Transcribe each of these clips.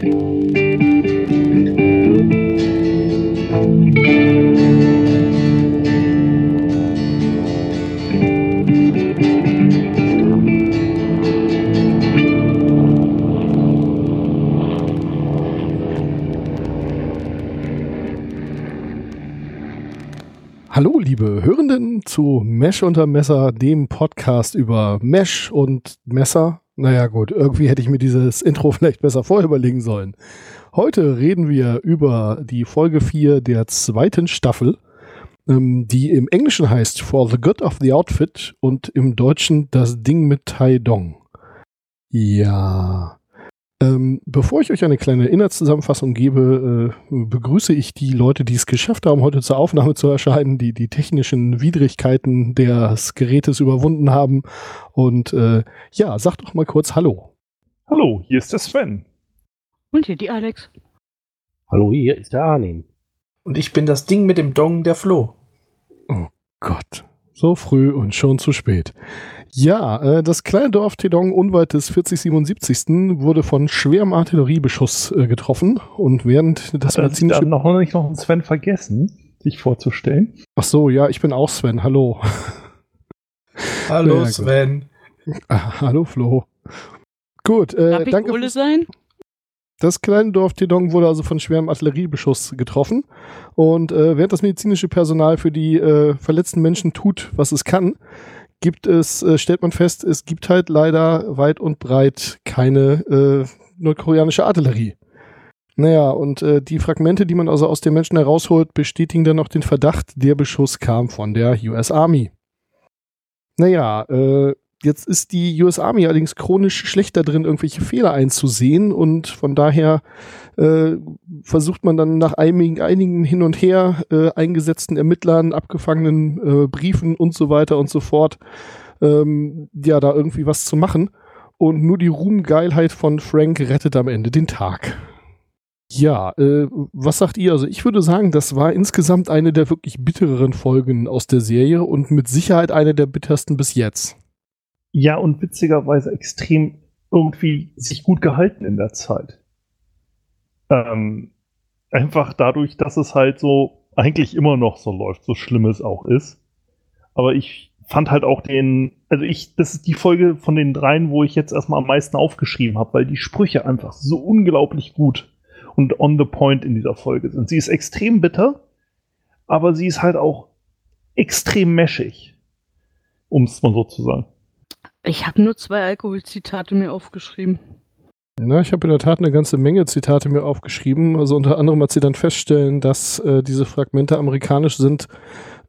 Hallo, liebe Hörenden zu Mesh unter Messer, dem Podcast über Mesh und Messer. Naja, gut, irgendwie hätte ich mir dieses Intro vielleicht besser vorher überlegen sollen. Heute reden wir über die Folge 4 der zweiten Staffel, ähm, die im Englischen heißt For the Good of the Outfit und im Deutschen Das Ding mit Tai Dong. Ja, ähm, bevor ich euch eine kleine Inhaltszusammenfassung gebe, äh, begrüße ich die Leute, die es geschafft haben, heute zur Aufnahme zu erscheinen, die die technischen Widrigkeiten des Gerätes überwunden haben. Und äh, ja, sagt doch mal kurz Hallo. Hallo, hier ist der Sven. Und hier die Alex. Hallo, hier ist der Arnim. Und ich bin das Ding mit dem Dong, der Flo. Oh Gott, so früh und schon zu spät. Ja, äh, das kleine Dorf Tedong unweit des 4077. wurde von schwerem Artilleriebeschuss äh, getroffen und während das Hat medizinische... noch nicht noch einen Sven vergessen, sich vorzustellen? Ach so, ja, ich bin auch Sven, hallo. Hallo ja, Sven. Ah, hallo Flo. Gut, äh, Darf ich danke. Ole sein? Das kleine Dorf Tedong wurde also von schwerem Artilleriebeschuss getroffen. Und äh, während das medizinische Personal für die äh, verletzten Menschen tut, was es kann, gibt es, äh, stellt man fest, es gibt halt leider weit und breit keine äh, nordkoreanische Artillerie. Naja, und äh, die Fragmente, die man also aus den Menschen herausholt, bestätigen dann noch den Verdacht, der Beschuss kam von der US Army. Naja, äh, Jetzt ist die US Army allerdings chronisch schlechter drin, irgendwelche Fehler einzusehen und von daher äh, versucht man dann nach einigen, einigen hin und her äh, eingesetzten Ermittlern, abgefangenen äh, Briefen und so weiter und so fort, ähm, ja, da irgendwie was zu machen. Und nur die Ruhmgeilheit von Frank rettet am Ende den Tag. Ja, äh, was sagt ihr? Also ich würde sagen, das war insgesamt eine der wirklich bittereren Folgen aus der Serie und mit Sicherheit eine der bittersten bis jetzt. Ja, und witzigerweise extrem irgendwie sich gut gehalten in der Zeit. Ähm, einfach dadurch, dass es halt so eigentlich immer noch so läuft, so schlimm es auch ist. Aber ich fand halt auch den, also ich, das ist die Folge von den dreien, wo ich jetzt erstmal am meisten aufgeschrieben habe, weil die Sprüche einfach so unglaublich gut und on the point in dieser Folge sind. Sie ist extrem bitter, aber sie ist halt auch extrem meschig, um es mal so zu sagen. Ich habe nur zwei Alkoholzitate mir aufgeschrieben. Na, ich habe in der Tat eine ganze Menge Zitate mir aufgeschrieben. Also unter anderem, als sie dann feststellen, dass äh, diese Fragmente amerikanisch sind,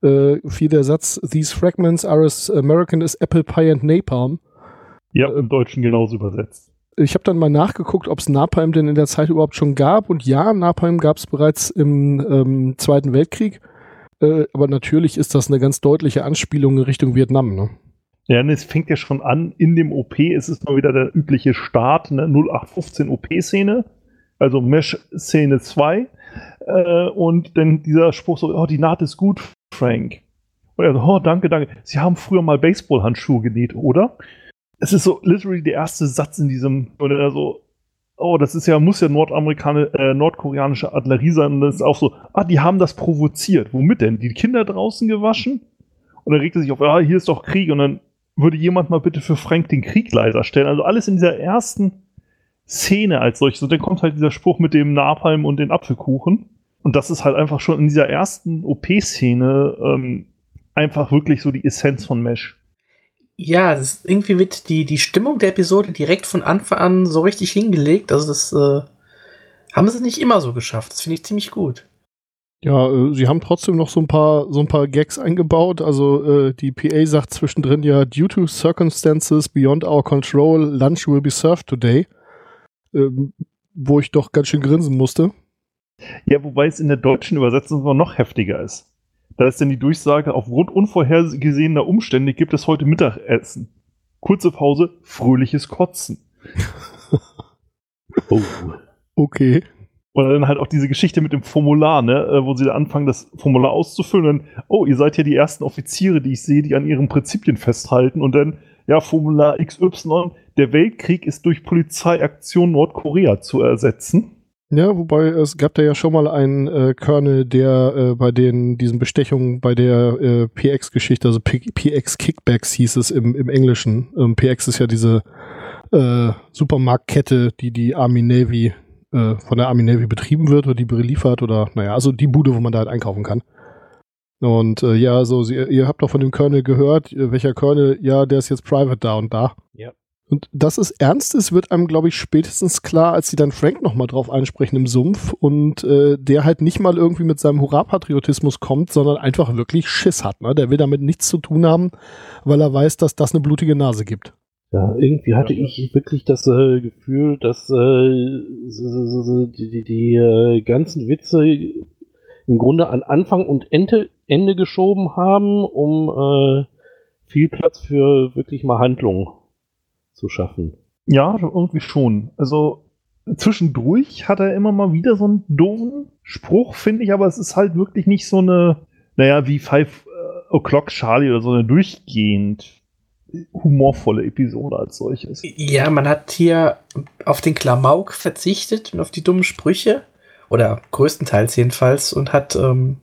äh, fiel der Satz, These fragments are as American as apple pie and napalm. Ja, im Deutschen genauso übersetzt. Ich habe dann mal nachgeguckt, ob es Napalm denn in der Zeit überhaupt schon gab. Und ja, Napalm gab es bereits im ähm, Zweiten Weltkrieg. Äh, aber natürlich ist das eine ganz deutliche Anspielung in Richtung Vietnam. Ne? Ja, es fängt ja schon an, in dem OP ist es mal wieder der übliche Start, ne? 0815 OP-Szene, also Mesh-Szene 2. Äh, und dann dieser Spruch so, oh, die Naht ist gut, Frank. Und er so, oh, danke, danke. Sie haben früher mal Baseballhandschuhe genäht, oder? Es ist so literally der erste Satz in diesem, und er so, oh, das ist ja, muss ja Nordamerikaner, äh, nordkoreanische Artillerie sein. Und das ist auch so, ah, die haben das provoziert. Womit denn? Die Kinder draußen gewaschen? Und dann regt er sich auf, ja, hier ist doch Krieg. Und dann würde jemand mal bitte für Frank den Krieg leiser stellen? Also alles in dieser ersten Szene als solches. Und dann kommt halt dieser Spruch mit dem Napalm und den Apfelkuchen. Und das ist halt einfach schon in dieser ersten OP-Szene ähm, einfach wirklich so die Essenz von Mesh. Ja, das irgendwie wird die, die Stimmung der Episode direkt von Anfang an so richtig hingelegt. Also das äh, haben sie nicht immer so geschafft. Das finde ich ziemlich gut. Ja, äh, sie haben trotzdem noch so ein paar so ein paar Gags eingebaut. Also äh, die PA sagt zwischendrin ja, due to circumstances beyond our control, lunch will be served today. Ähm, wo ich doch ganz schön grinsen musste. Ja, wobei es in der deutschen Übersetzung noch heftiger ist. Da ist dann die Durchsage, aufgrund unvorhergesehener Umstände gibt es heute Mittagessen. Kurze Pause, fröhliches Kotzen. oh. Okay. Oder dann halt auch diese Geschichte mit dem Formular, ne, äh, wo sie da anfangen, das Formular auszufüllen. Oh, ihr seid ja die ersten Offiziere, die ich sehe, die an ihren Prinzipien festhalten. Und dann ja, Formular XY, der Weltkrieg ist durch Polizeiaktion Nordkorea zu ersetzen. Ja, wobei es gab da ja schon mal einen äh, Colonel, der äh, bei den diesen Bestechungen bei der äh, PX-Geschichte, also P PX Kickbacks hieß es im, im Englischen. Ähm, PX ist ja diese äh, Supermarktkette, die die Army Navy äh, von der Army Navy betrieben wird oder die beliefert oder naja, also die Bude, wo man da halt einkaufen kann. Und äh, ja, so, sie, ihr habt doch von dem Colonel gehört, äh, welcher Colonel, ja, der ist jetzt Private da und da. Ja. Und dass es ernst ist, wird einem, glaube ich, spätestens klar, als sie dann Frank nochmal drauf ansprechen im Sumpf und äh, der halt nicht mal irgendwie mit seinem Hurra-Patriotismus kommt, sondern einfach wirklich Schiss hat. Ne? Der will damit nichts zu tun haben, weil er weiß, dass das eine blutige Nase gibt. Ja, irgendwie hatte ich wirklich das äh, Gefühl, dass äh, die, die, die äh, ganzen Witze im Grunde an Anfang und Ende, Ende geschoben haben, um äh, viel Platz für wirklich mal Handlung zu schaffen. Ja, irgendwie schon. Also zwischendurch hat er immer mal wieder so einen doofen Spruch, finde ich, aber es ist halt wirklich nicht so eine, naja, wie Five äh, O'Clock Charlie oder so eine durchgehend humorvolle Episode als solches. Ja, man hat hier auf den Klamauk verzichtet und auf die dummen Sprüche. Oder größtenteils jedenfalls. Und hat ähm,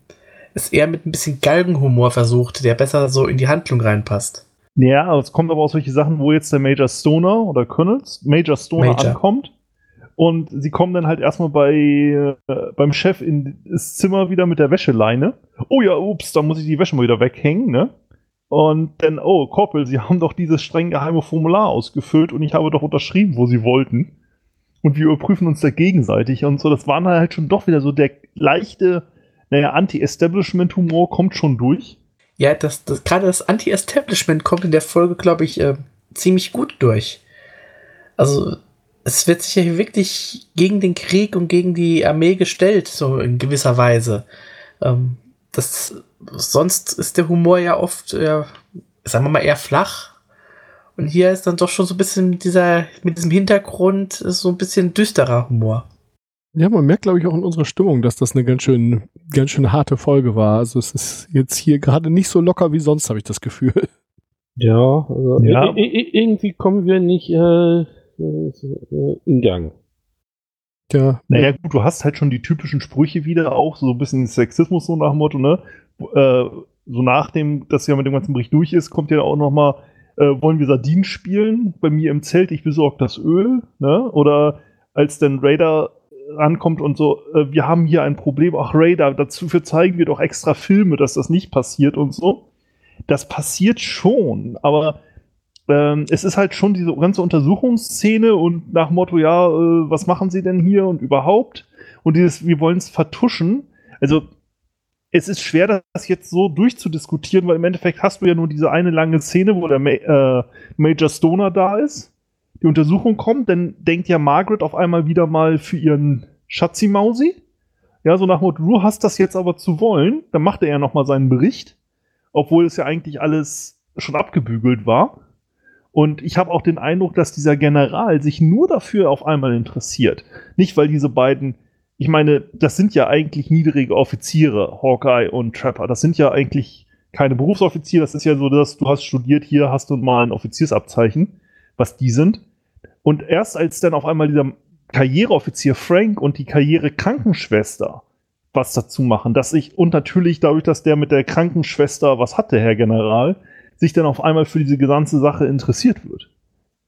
es eher mit ein bisschen Galgenhumor versucht, der besser so in die Handlung reinpasst. Ja, es kommt aber auch solche Sachen, wo jetzt der Major Stoner oder Colonel Major Stoner Major. ankommt. Und sie kommen dann halt erstmal bei, äh, beim Chef in das Zimmer wieder mit der Wäscheleine. Oh ja, ups, da muss ich die Wäsche mal wieder weghängen, ne? Und dann, oh, Corporal, Sie haben doch dieses streng geheime Formular ausgefüllt und ich habe doch unterschrieben, wo Sie wollten. Und wir überprüfen uns da gegenseitig und so. Das war dann halt schon doch wieder so der leichte, naja, Anti-Establishment-Humor kommt schon durch. Ja, das, das, gerade das Anti-Establishment kommt in der Folge, glaube ich, äh, ziemlich gut durch. Also, es wird sich ja wirklich gegen den Krieg und gegen die Armee gestellt, so in gewisser Weise. Ähm, das, sonst ist der Humor ja oft, äh, sagen wir mal, eher flach. Und hier ist dann doch schon so ein bisschen dieser, mit diesem Hintergrund, so ein bisschen düsterer Humor. Ja, man merkt, glaube ich, auch in unserer Stimmung, dass das eine ganz schön, ganz schön harte Folge war. Also es ist jetzt hier gerade nicht so locker wie sonst, habe ich das Gefühl. Ja, also Ja. irgendwie kommen wir nicht äh, äh, in Gang. Ja, Naja, gut, du hast halt schon die typischen Sprüche wieder, auch so ein bisschen Sexismus, so nach dem Motto, ne? Äh, so nach dem, dass ja mit dem ganzen Bericht durch ist, kommt ja auch noch mal, äh, wollen wir Sardinen spielen? Bei mir im Zelt, ich besorge das Öl, ne? Oder als dann Raider rankommt und so, äh, wir haben hier ein Problem, ach Raider, dafür zeigen wir doch extra Filme, dass das nicht passiert und so. Das passiert schon, aber ähm, es ist halt schon diese ganze Untersuchungsszene und nach Motto, ja, äh, was machen sie denn hier und überhaupt? Und dieses, wir wollen es vertuschen. Also, es ist schwer, das jetzt so durchzudiskutieren, weil im Endeffekt hast du ja nur diese eine lange Szene, wo der Ma äh, Major Stoner da ist. Die Untersuchung kommt, dann denkt ja Margaret auf einmal wieder mal für ihren Schatzi-Mausi. Ja, so nach Motto, du hast das jetzt aber zu wollen. Dann macht er ja nochmal seinen Bericht, obwohl es ja eigentlich alles schon abgebügelt war. Und ich habe auch den Eindruck, dass dieser General sich nur dafür auf einmal interessiert. Nicht, weil diese beiden, ich meine, das sind ja eigentlich niedrige Offiziere, Hawkeye und Trapper. Das sind ja eigentlich keine Berufsoffiziere. Das ist ja so, dass du hast studiert, hier hast du mal ein Offiziersabzeichen, was die sind. Und erst als dann auf einmal dieser Karriereoffizier Frank und die Karrierekrankenschwester was dazu machen, dass ich, und natürlich dadurch, dass der mit der Krankenschwester was hatte, Herr General, sich dann auf einmal für diese ganze Sache interessiert wird.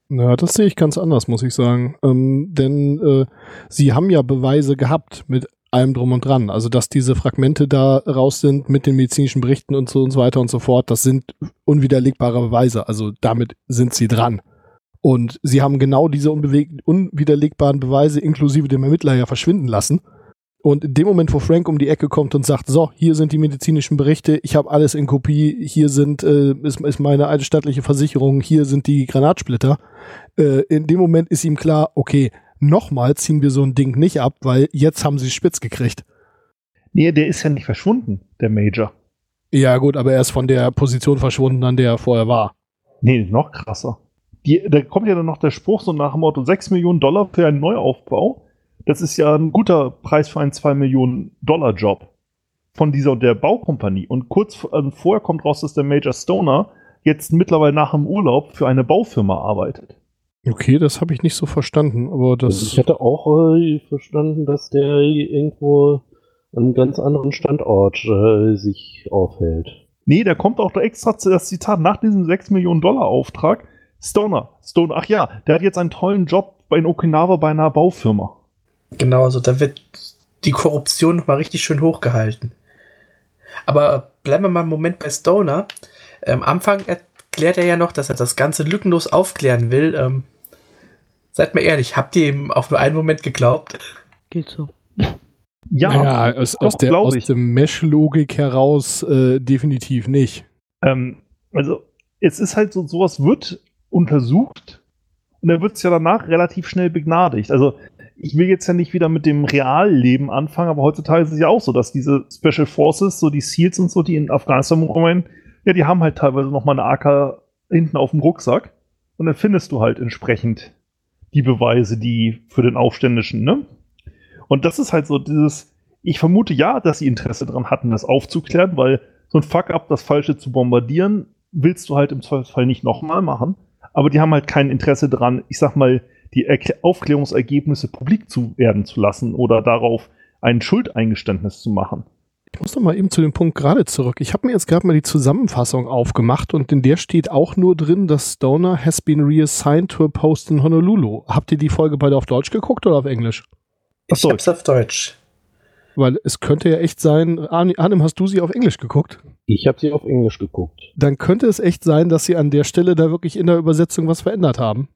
Na, das sehe ich ganz anders, muss ich sagen. Ähm, denn äh, sie haben ja Beweise gehabt mit allem drum und dran. Also, dass diese Fragmente da raus sind mit den medizinischen Berichten und so und so weiter und so fort, das sind unwiderlegbare Beweise. Also, damit sind sie dran. Und sie haben genau diese unwiderlegbaren Beweise inklusive dem Ermittler ja verschwinden lassen. Und in dem Moment, wo Frank um die Ecke kommt und sagt, so, hier sind die medizinischen Berichte, ich habe alles in Kopie, hier sind äh, ist, ist meine alte staatliche Versicherung, hier sind die Granatsplitter. Äh, in dem Moment ist ihm klar, okay, nochmal ziehen wir so ein Ding nicht ab, weil jetzt haben sie es spitz gekriegt. Nee, der ist ja nicht verschwunden, der Major. Ja gut, aber er ist von der Position verschwunden, an der er vorher war. Nee, noch krasser. Die, da kommt ja dann noch der Spruch so nach dem Motto 6 Millionen Dollar für einen Neuaufbau. Das ist ja ein guter Preis für einen 2 Millionen Dollar Job von dieser der Baukompanie. Und kurz also vorher kommt raus, dass der Major Stoner jetzt mittlerweile nach dem Urlaub für eine Baufirma arbeitet. Okay, das habe ich nicht so verstanden, aber Also das. ich hatte auch äh, verstanden, dass der irgendwo an einem ganz anderen Standort äh, sich aufhält. Nee, der kommt auch da extra zu das Zitat nach diesem 6 Millionen Dollar Auftrag. Stoner, Stoner, ach ja, der hat jetzt einen tollen Job bei in Okinawa bei einer Baufirma. Genau, also da wird die Korruption noch mal richtig schön hochgehalten. Aber bleiben wir mal einen Moment bei Stoner. Ähm, am Anfang erklärt er ja noch, dass er das Ganze lückenlos aufklären will. Ähm, seid mal ehrlich, habt ihr ihm auf nur einen Moment geglaubt? Geht so. Ja, naja, aus, aus, doch, der, glaub aus der Mesh-Logik heraus äh, definitiv nicht. Ähm, also, es ist halt so, sowas wird untersucht und dann wird es ja danach relativ schnell begnadigt. Also, ich will jetzt ja nicht wieder mit dem Realleben anfangen, aber heutzutage ist es ja auch so, dass diese Special Forces, so die SEALs und so, die in Afghanistan rumrennen, ja, die haben halt teilweise nochmal eine AK hinten auf dem Rucksack und dann findest du halt entsprechend die Beweise, die für den Aufständischen, ne? Und das ist halt so dieses, ich vermute ja, dass sie Interesse daran hatten, das aufzuklären, weil so ein Fuck-up, das Falsche zu bombardieren, willst du halt im Zweifelsfall nicht nochmal machen. Aber die haben halt kein Interesse daran, ich sag mal, die Aufklärungsergebnisse publik zu werden zu lassen oder darauf ein Schuldeingeständnis zu machen. Ich muss noch mal eben zu dem Punkt gerade zurück. Ich habe mir jetzt gerade mal die Zusammenfassung aufgemacht und in der steht auch nur drin, dass Stoner has been reassigned to a post in Honolulu. Habt ihr die Folge beide auf Deutsch geguckt oder auf Englisch? Ach Ich so. hab's auf Deutsch. Weil es könnte ja echt sein, Arnim, hast du sie auf Englisch geguckt? Ich habe sie auf Englisch geguckt. Dann könnte es echt sein, dass sie an der Stelle da wirklich in der Übersetzung was verändert haben.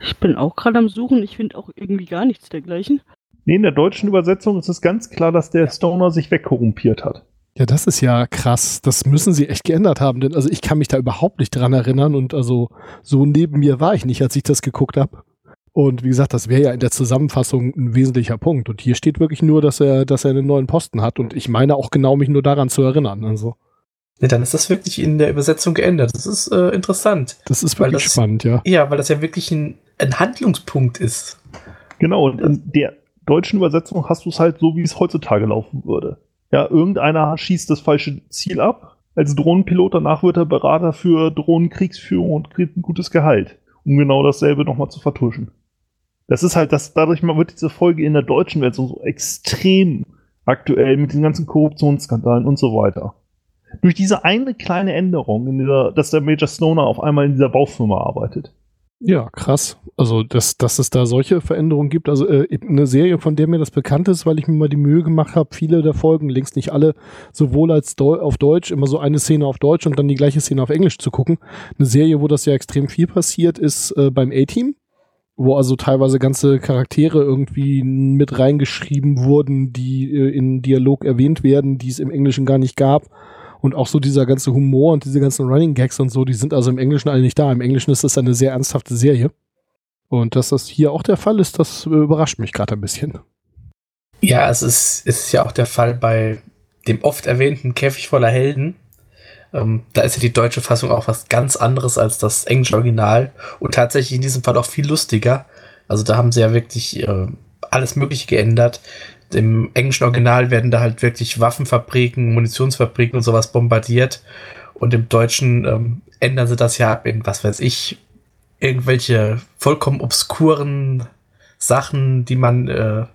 Ich bin auch gerade am Suchen. Ich finde auch irgendwie gar nichts dergleichen. Nee, in der deutschen Übersetzung ist es ganz klar, dass der Stoner sich wegkorrumpiert hat. Ja, das ist ja krass. Das müssen sie echt geändert haben, denn also ich kann mich da überhaupt nicht dran erinnern und also so neben mir war ich nicht, als ich das geguckt habe. Und wie gesagt, das wäre ja in der Zusammenfassung ein wesentlicher Punkt. Und hier steht wirklich nur, dass er, dass er einen neuen Posten hat. Und ich meine auch genau mich nur daran zu erinnern. Also Nee, dann ist das wirklich in der Übersetzung geändert. Das ist äh, interessant. das ist Weil wirklich das- spannend, ja. Ja, weil das ja wirklich ein, ein Handlungspunkt ist. Genau, und in der deutschen Übersetzung hast du es halt so, wie es heutzutage laufen würde. Ja, irgendeiner schießt das falsche Ziel ab als Drohnenpilot, danach wird er Berater für Drohnenkriegsführung und kriegt ein gutes Gehalt, um genau dasselbe nochmal zu vertuschen. Das ist halt, das, dadurch wird diese Folge in der deutschen Version so extrem aktuell mit den ganzen Korruptionsskandalen und so weiter. Durch diese eine kleine Änderung, in dieser, dass der Major Stoner auf einmal in dieser Baufirma arbeitet. Ja, krass. Also, dass, dass es da solche Veränderungen gibt. Also, äh, eine Serie, von der mir das bekannt ist, weil ich mir mal die Mühe gemacht habe, viele der Folgen, längst nicht alle, sowohl als Deu auf Deutsch, immer so eine Szene auf Deutsch und dann die gleiche Szene auf Englisch zu gucken. Eine Serie, wo das ja extrem viel passiert, ist äh, beim A-Team, wo also teilweise ganze Charaktere irgendwie mit reingeschrieben wurden, die äh, in Dialog erwähnt werden, die es im Englischen gar nicht gab. Und auch so dieser ganze Humor und diese ganzen Running Gags und so, die sind also im Englischen alle nicht da. Im Englischen ist das eine sehr ernsthafte Serie. Und dass das hier auch der Fall ist, das äh, überrascht mich gerade ein bisschen. Ja, es ist, es ist ja auch der Fall bei dem oft erwähnten Käfig voller Helden. Ähm, da ist ja die deutsche Fassung auch was ganz anderes als das englische Original und tatsächlich in diesem Fall auch viel lustiger. Also da haben sie ja wirklich äh, alles Mögliche geändert. Im englischen Original werden da halt wirklich Waffenfabriken, Munitionsfabriken und sowas bombardiert. Und im Deutschen ähm, ändern sie das ja in, was weiß ich, irgendwelche vollkommen obskuren Sachen, die man äh,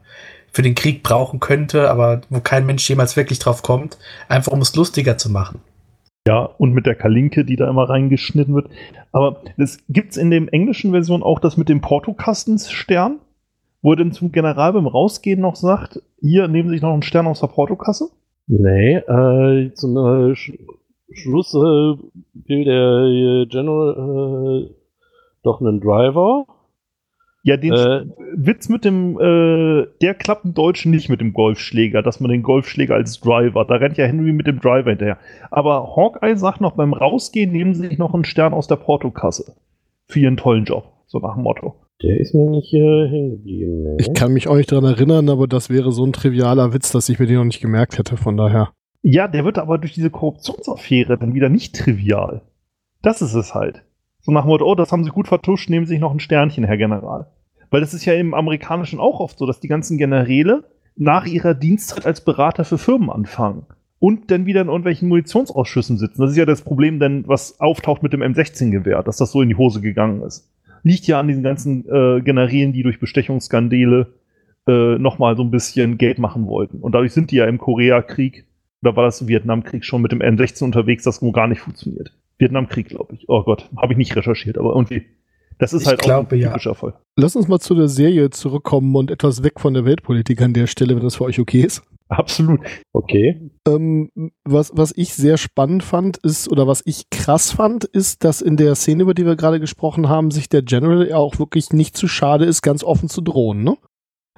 für den Krieg brauchen könnte, aber wo kein Mensch jemals wirklich drauf kommt, einfach um es lustiger zu machen. Ja, und mit der Kalinke, die da immer reingeschnitten wird. Aber es gibt's in dem englischen Version auch das mit dem Portokastensstern, wo er dann zum General beim Rausgehen noch sagt, hier nehmen Sie sich noch einen Stern aus der Portokasse. Nee, äh, zum äh, Sch Schluss äh, will der äh, General äh, doch einen Driver. Ja, den Äh, Witz mit dem, äh, der klappt im Deutschen nicht mit dem Golfschläger, dass man den Golfschläger als Driver, da rennt ja Henry mit dem Driver hinterher. Aber Hawkeye sagt noch, beim Rausgehen nehmen Sie sich noch einen Stern aus der Portokasse. Für Ihren tollen Job, so nach dem Motto. Der ist mir nicht äh, hängen geblieben. Nee. Ich kann mich auch nicht dran erinnern, aber das wäre so ein trivialer Witz, dass ich mir den noch nicht gemerkt hätte, von daher. Ja, der wird aber durch diese Korruptionsaffäre dann wieder nicht trivial. Das ist es halt. So nach dem Motto, oh, das haben sie gut vertuscht, nehmen Sie sich noch ein Sternchen, Herr General. Weil das ist ja im Amerikanischen auch oft so, dass die ganzen Generäle nach ihrer Dienstzeit als Berater für Firmen anfangen. und dann wieder in irgendwelchen Munitionsausschüssen sitzen. Das ist ja das Problem, denn was auftaucht mit dem M16-Gewehr, dass das so in die Hose gegangen ist. Liegt ja an diesen ganzen äh, Generälen, die durch Bestechungsskandale äh, nochmal so ein bisschen Geld machen wollten. Und dadurch sind die ja im Koreakrieg, oder war das im Vietnamkrieg schon mit dem M16 unterwegs, das nur gar nicht funktioniert. Vietnamkrieg, glaube ich. Oh Gott, habe ich nicht recherchiert, aber irgendwie. Das ist Ich halt glaube, auch ein ja. typischer Fall. Lass uns mal zu der Serie zurückkommen und etwas weg von der Weltpolitik an der Stelle, wenn das für euch okay ist. Absolut. Okay. Ähm, was, was ich sehr spannend fand, ist, oder was ich krass fand, ist, dass in der Szene, über die wir gerade gesprochen haben, sich der General ja auch wirklich nicht zu schade ist, ganz offen zu drohen, ne?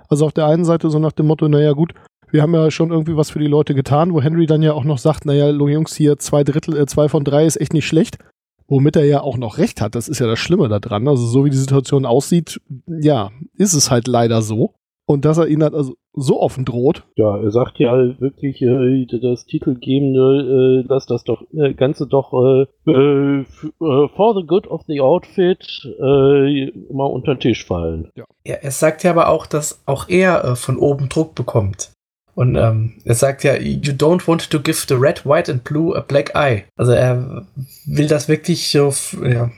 Also auf der einen Seite so nach dem Motto, naja gut, wir haben ja schon irgendwie was für die Leute getan, wo Henry dann ja auch noch sagt, naja, Jungs, hier zwei Drittel, äh, zwei von drei ist echt nicht schlecht. Womit er ja auch noch recht hat, das ist ja das Schlimme daran. Also so wie die Situation aussieht, ja, ist es halt leider so. Und dass er ihn halt also so offen droht, Ja, er sagt ja wirklich, äh, das Titelgebende, äh, dass das doch äh, Ganze doch äh, äh, f- äh, for the good of the outfit äh, mal unter den Tisch fallen. Ja, er sagt ja aber auch, dass auch er äh, von oben Druck bekommt. Und ähm, er sagt ja, you don't want to give the red, white and blue a black eye. Also er will das wirklich so, f- ja.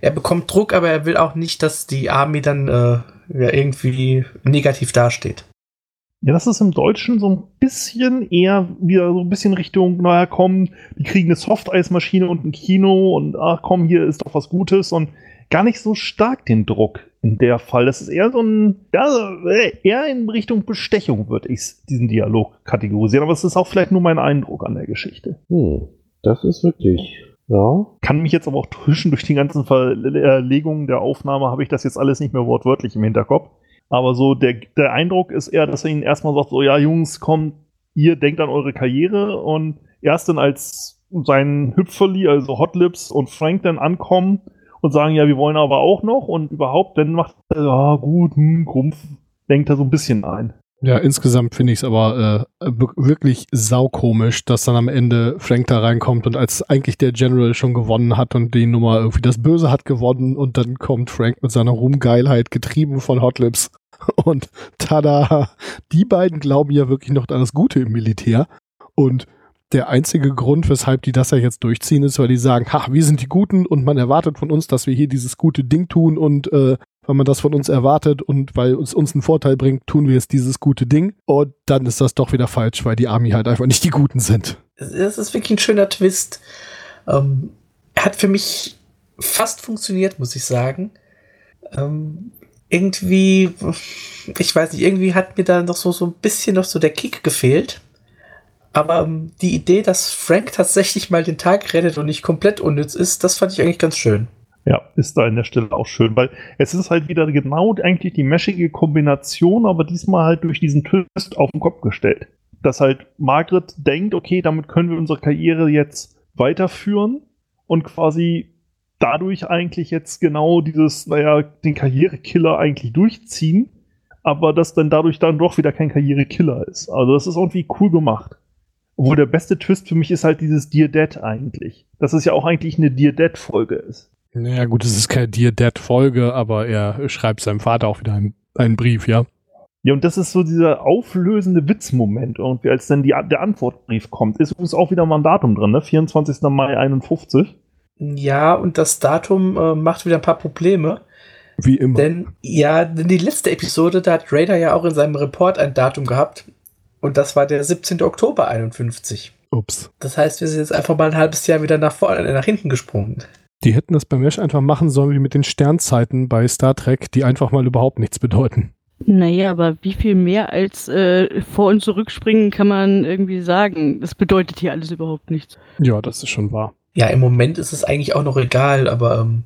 Er bekommt Druck, aber er will auch nicht, dass die Army dann äh, ja, irgendwie negativ dasteht. Ja, das ist im Deutschen so ein bisschen eher wieder so ein bisschen Richtung, naja, komm, die kriegen eine Softeismaschine und ein Kino und ach komm, hier ist doch was Gutes und gar nicht so stark den Druck in der Fall. Das ist eher so ein, ja, eher in Richtung Bestechung würde ich diesen Dialog kategorisieren, aber es ist auch vielleicht nur mein Eindruck an der Geschichte. Hm, das ist wirklich, ja. Kann mich jetzt aber auch täuschen, durch die ganzen Verlegungen der Aufnahme habe ich das jetzt alles nicht mehr wortwörtlich im Hinterkopf. Aber so der, der Eindruck ist eher, dass er ihnen erstmal sagt: So, ja, Jungs, kommt, ihr denkt an eure Karriere und erst dann als sein Hüpferli, also Hot Lips und Frank dann ankommen und sagen: Ja, wir wollen aber auch noch und überhaupt, dann macht er, ja, gut, hm, Grumpf, denkt er so ein bisschen ein. Ja, insgesamt finde ich es aber äh, wir- wirklich saukomisch, dass dann am Ende Frank da reinkommt und als eigentlich der General schon gewonnen hat und die Nummer irgendwie das Böse hat gewonnen und dann kommt Frank mit seiner Ruhmgeilheit getrieben von Hot Lips und tada, die beiden glauben ja wirklich noch an das Gute im Militär. Und der einzige Grund, weshalb die das ja jetzt durchziehen, ist, weil die sagen, ha, wir sind die Guten und man erwartet von uns, dass wir hier dieses gute Ding tun und äh, weil man das von uns erwartet und weil es uns einen Vorteil bringt, tun wir jetzt dieses gute Ding. Und dann ist das doch wieder falsch, weil die Army halt einfach nicht die Guten sind. Es ist wirklich ein schöner Twist. Ähm, hat für mich fast funktioniert, muss ich sagen. Ähm, irgendwie, ich weiß nicht, irgendwie hat mir da noch so, so ein bisschen noch so der Kick gefehlt. Aber ähm, die Idee, dass Frank tatsächlich mal den Tag rettet und nicht komplett unnütz ist, das fand ich eigentlich ganz schön. Ja, ist da an der Stelle auch schön, weil es ist halt wieder genau eigentlich die meschige Kombination, aber diesmal halt durch diesen Twist auf den Kopf gestellt. Dass halt Margaret denkt, okay, damit können wir unsere Karriere jetzt weiterführen und quasi dadurch eigentlich jetzt genau dieses, naja, den Karrierekiller eigentlich durchziehen, aber dass dann dadurch dann doch wieder kein Karrierekiller ist. Also das ist irgendwie cool gemacht. Obwohl der beste Twist für mich ist halt dieses Dear Dead eigentlich. Dass es ja auch eigentlich eine Dear Dead Folge ist. Naja, gut, es ist keine Dear Dad Folge, aber er schreibt seinem Vater auch wieder einen, einen Brief, ja. Ja, und das ist so dieser auflösende Witzmoment irgendwie, als dann die, der Antwortbrief kommt. Ist übrigens auch wieder mal ein Datum drin, ne? 24. Mai 51. Ja, und das Datum äh, macht wieder ein paar Probleme. Wie immer. Denn, ja, denn die letzte Episode, da hat Raider ja auch in seinem Report ein Datum gehabt. Und das war der 17. Oktober 51. Ups. Das heißt, wir sind jetzt einfach mal ein halbes Jahr wieder nach vorne, nach hinten gesprungen. Die hätten das bei Mesh einfach machen sollen wie mit den Sternzeiten bei Star Trek, die einfach mal überhaupt nichts bedeuten. Naja, aber wie viel mehr als äh, vor- und zurückspringen kann man irgendwie sagen? Das bedeutet hier alles überhaupt nichts. Ja, das ist schon wahr. Ja, im Moment ist es eigentlich auch noch egal, aber ähm,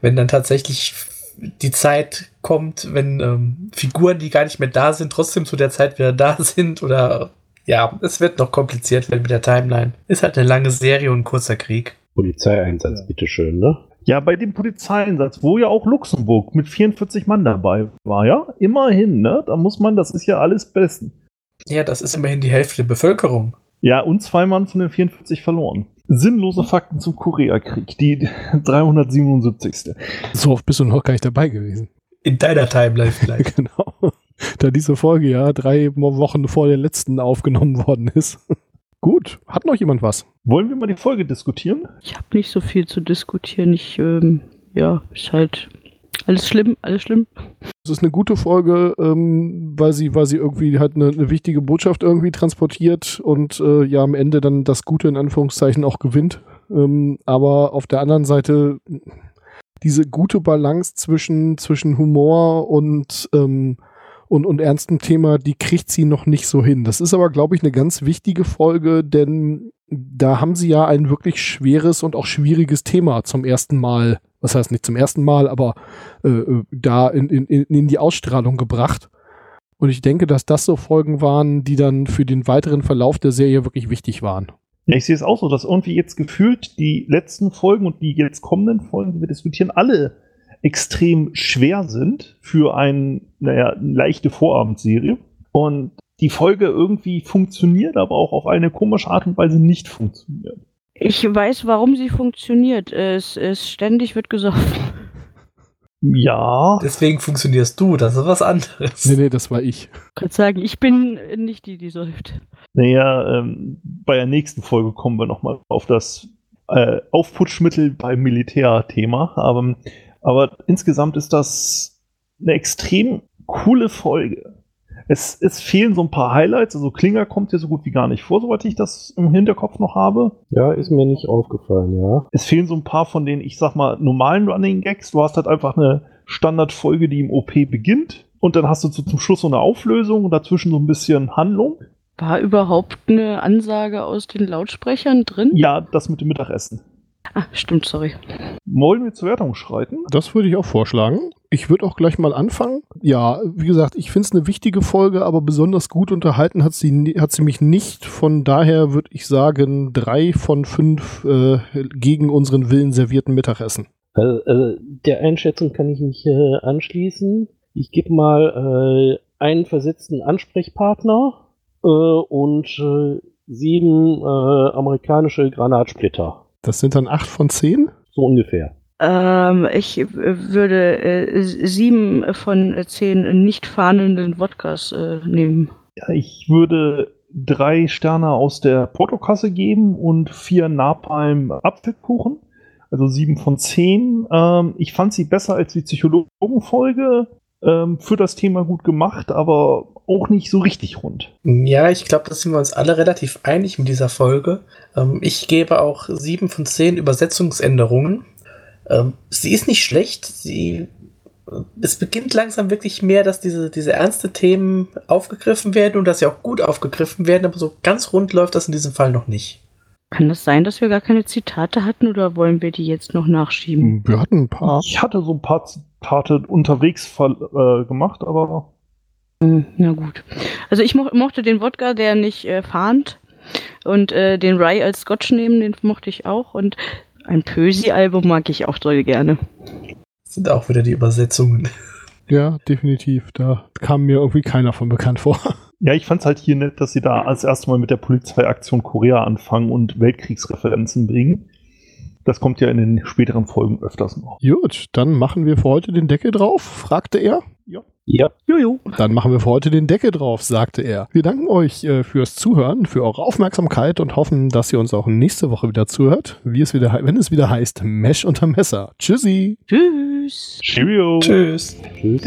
wenn dann tatsächlich die Zeit kommt, wenn ähm, Figuren, die gar nicht mehr da sind, trotzdem zu der Zeit wieder da sind oder ja, es wird noch kompliziert werden mit der Timeline. Ist halt eine lange Serie und ein kurzer Krieg. Polizeieinsatz, bitteschön, ne? Ja, bei dem Polizeieinsatz, wo ja auch Luxemburg mit 44 Mann dabei war, ja? Immerhin, ne? Da muss man, das ist ja alles besten. Ja, das ist immerhin die Hälfte der Bevölkerung. Ja, und zwei Mann von den 44 verloren. Sinnlose Fakten zum Koreakrieg, die 377. So oft bist du noch gar nicht dabei gewesen. In deiner Timeline vielleicht. genau. Da diese Folge ja drei Wochen vor der letzten aufgenommen worden ist. Gut, hat noch jemand was? Wollen wir mal die Folge diskutieren? Ich habe nicht so viel zu diskutieren. Ich, ähm, ja, ist halt alles schlimm, alles schlimm. Es ist eine gute Folge, ähm, weil sie, weil sie irgendwie halt eine, eine wichtige Botschaft irgendwie transportiert und äh, ja am Ende dann das Gute in Anführungszeichen auch gewinnt. Ähm, aber auf der anderen Seite diese gute Balance zwischen, zwischen Humor und, ähm, und, und ernstem Thema, die kriegt sie noch nicht so hin. Das ist aber, glaube ich, eine ganz wichtige Folge, denn da haben sie ja ein wirklich schweres und auch schwieriges Thema zum ersten Mal, was heißt nicht zum ersten Mal, aber äh, äh da in, in, in die Ausstrahlung gebracht. Und ich denke, dass das so Folgen waren, die dann für den weiteren Verlauf der Serie wirklich wichtig waren. Ja, ich sehe es auch so, dass irgendwie jetzt gefühlt die letzten Folgen und die jetzt kommenden Folgen, die wir diskutieren, alle extrem schwer sind für ein, naja, eine leichte Vorabendserie. Und die Folge irgendwie funktioniert, aber auch auf eine komische Art und Weise nicht funktioniert. Ich weiß, warum sie funktioniert. Es, es ständig wird gesoffen. Ja. Deswegen funktionierst du, das ist was anderes. Nee, nee, das war ich. Ich kann sagen, ich bin nicht die, die säuft. Naja, ähm, bei der nächsten Folge kommen wir nochmal auf das äh, Aufputschmittel beim Militärthema. Aber, aber insgesamt ist das eine extrem coole Folge. Es, es fehlen so ein paar Highlights. Also Klinger kommt hier so gut wie gar nicht vor, soweit ich das im Hinterkopf noch habe. Ja, ist mir nicht aufgefallen, ja. Es fehlen so ein paar von den, ich sag mal, normalen Running Gags. Du hast halt einfach eine Standardfolge, die im OP beginnt. Und dann hast du so zum Schluss so eine Auflösung und dazwischen so ein bisschen Handlung. War überhaupt eine Ansage aus den Lautsprechern drin? Ja, das mit dem Mittagessen. Ah, stimmt, sorry. Wollen wir zur Wertung schreiten? Das würde ich auch vorschlagen. Ich würde auch gleich mal anfangen. Ja, wie gesagt, ich finde es eine wichtige Folge, aber besonders gut unterhalten hat sie, hat sie mich nicht. Von daher würde ich sagen, drei von fünf äh, gegen unseren Willen servierten Mittagessen. Also, also der Einschätzung kann ich mich äh, anschließen. Ich gebe mal äh, einen versetzten Ansprechpartner äh, und äh, sieben äh, amerikanische Granatsplitter. Das sind dann acht von zehn? So ungefähr. Ähm, ich würde äh, sieben von zehn nicht fahnenden Wodkas äh, nehmen. Ja, ich würde drei Sterne aus der Portokasse geben und vier Napalm Apfelkuchen. Also sieben von zehn. Ähm, ich fand sie besser als die Psychologenfolge. Ähm, für das Thema gut gemacht, aber auch nicht so richtig rund. Ja, ich glaube, da sind wir uns alle relativ einig mit dieser Folge. Ähm, ich gebe auch sieben von zehn Übersetzungsänderungen. Ähm, sie ist nicht schlecht. Sie, es beginnt langsam wirklich mehr, dass diese, diese ernste Themen aufgegriffen werden und dass sie auch gut aufgegriffen werden, aber so ganz rund läuft das in diesem Fall noch nicht. Kann das sein, dass wir gar keine Zitate hatten oder wollen wir die jetzt noch nachschieben? Wir hatten ein paar. Ich hatte so ein paar Zitate unterwegs äh, gemacht, aber na gut. Also ich mo mochte den Wodka, der nicht äh, fahnt. Und äh, den Rye als Scotch nehmen, den mochte ich auch. Und ein Pösi-Album mag ich auch toll gerne. Das sind auch wieder die Übersetzungen. Ja, definitiv. Da kam mir irgendwie keiner von bekannt vor. Ja, ich fand es halt hier nett, dass sie da als erstes Mal mit der Polizeiaktion Korea anfangen und Weltkriegsreferenzen bringen. Das kommt ja in den späteren Folgen öfters noch. Gut, dann machen wir für heute den Deckel drauf, fragte er. Ja. Ja. Jojo. Dann machen wir für heute den Deckel drauf, sagte er. Wir danken euch äh, fürs Zuhören, für eure Aufmerksamkeit und hoffen, dass ihr uns auch nächste Woche wieder zuhört, wie es wieder, wenn es wieder heißt Mesh unter Messer. Tschüssi. Tschüss. Cheerio. Tschüss. Tschüss.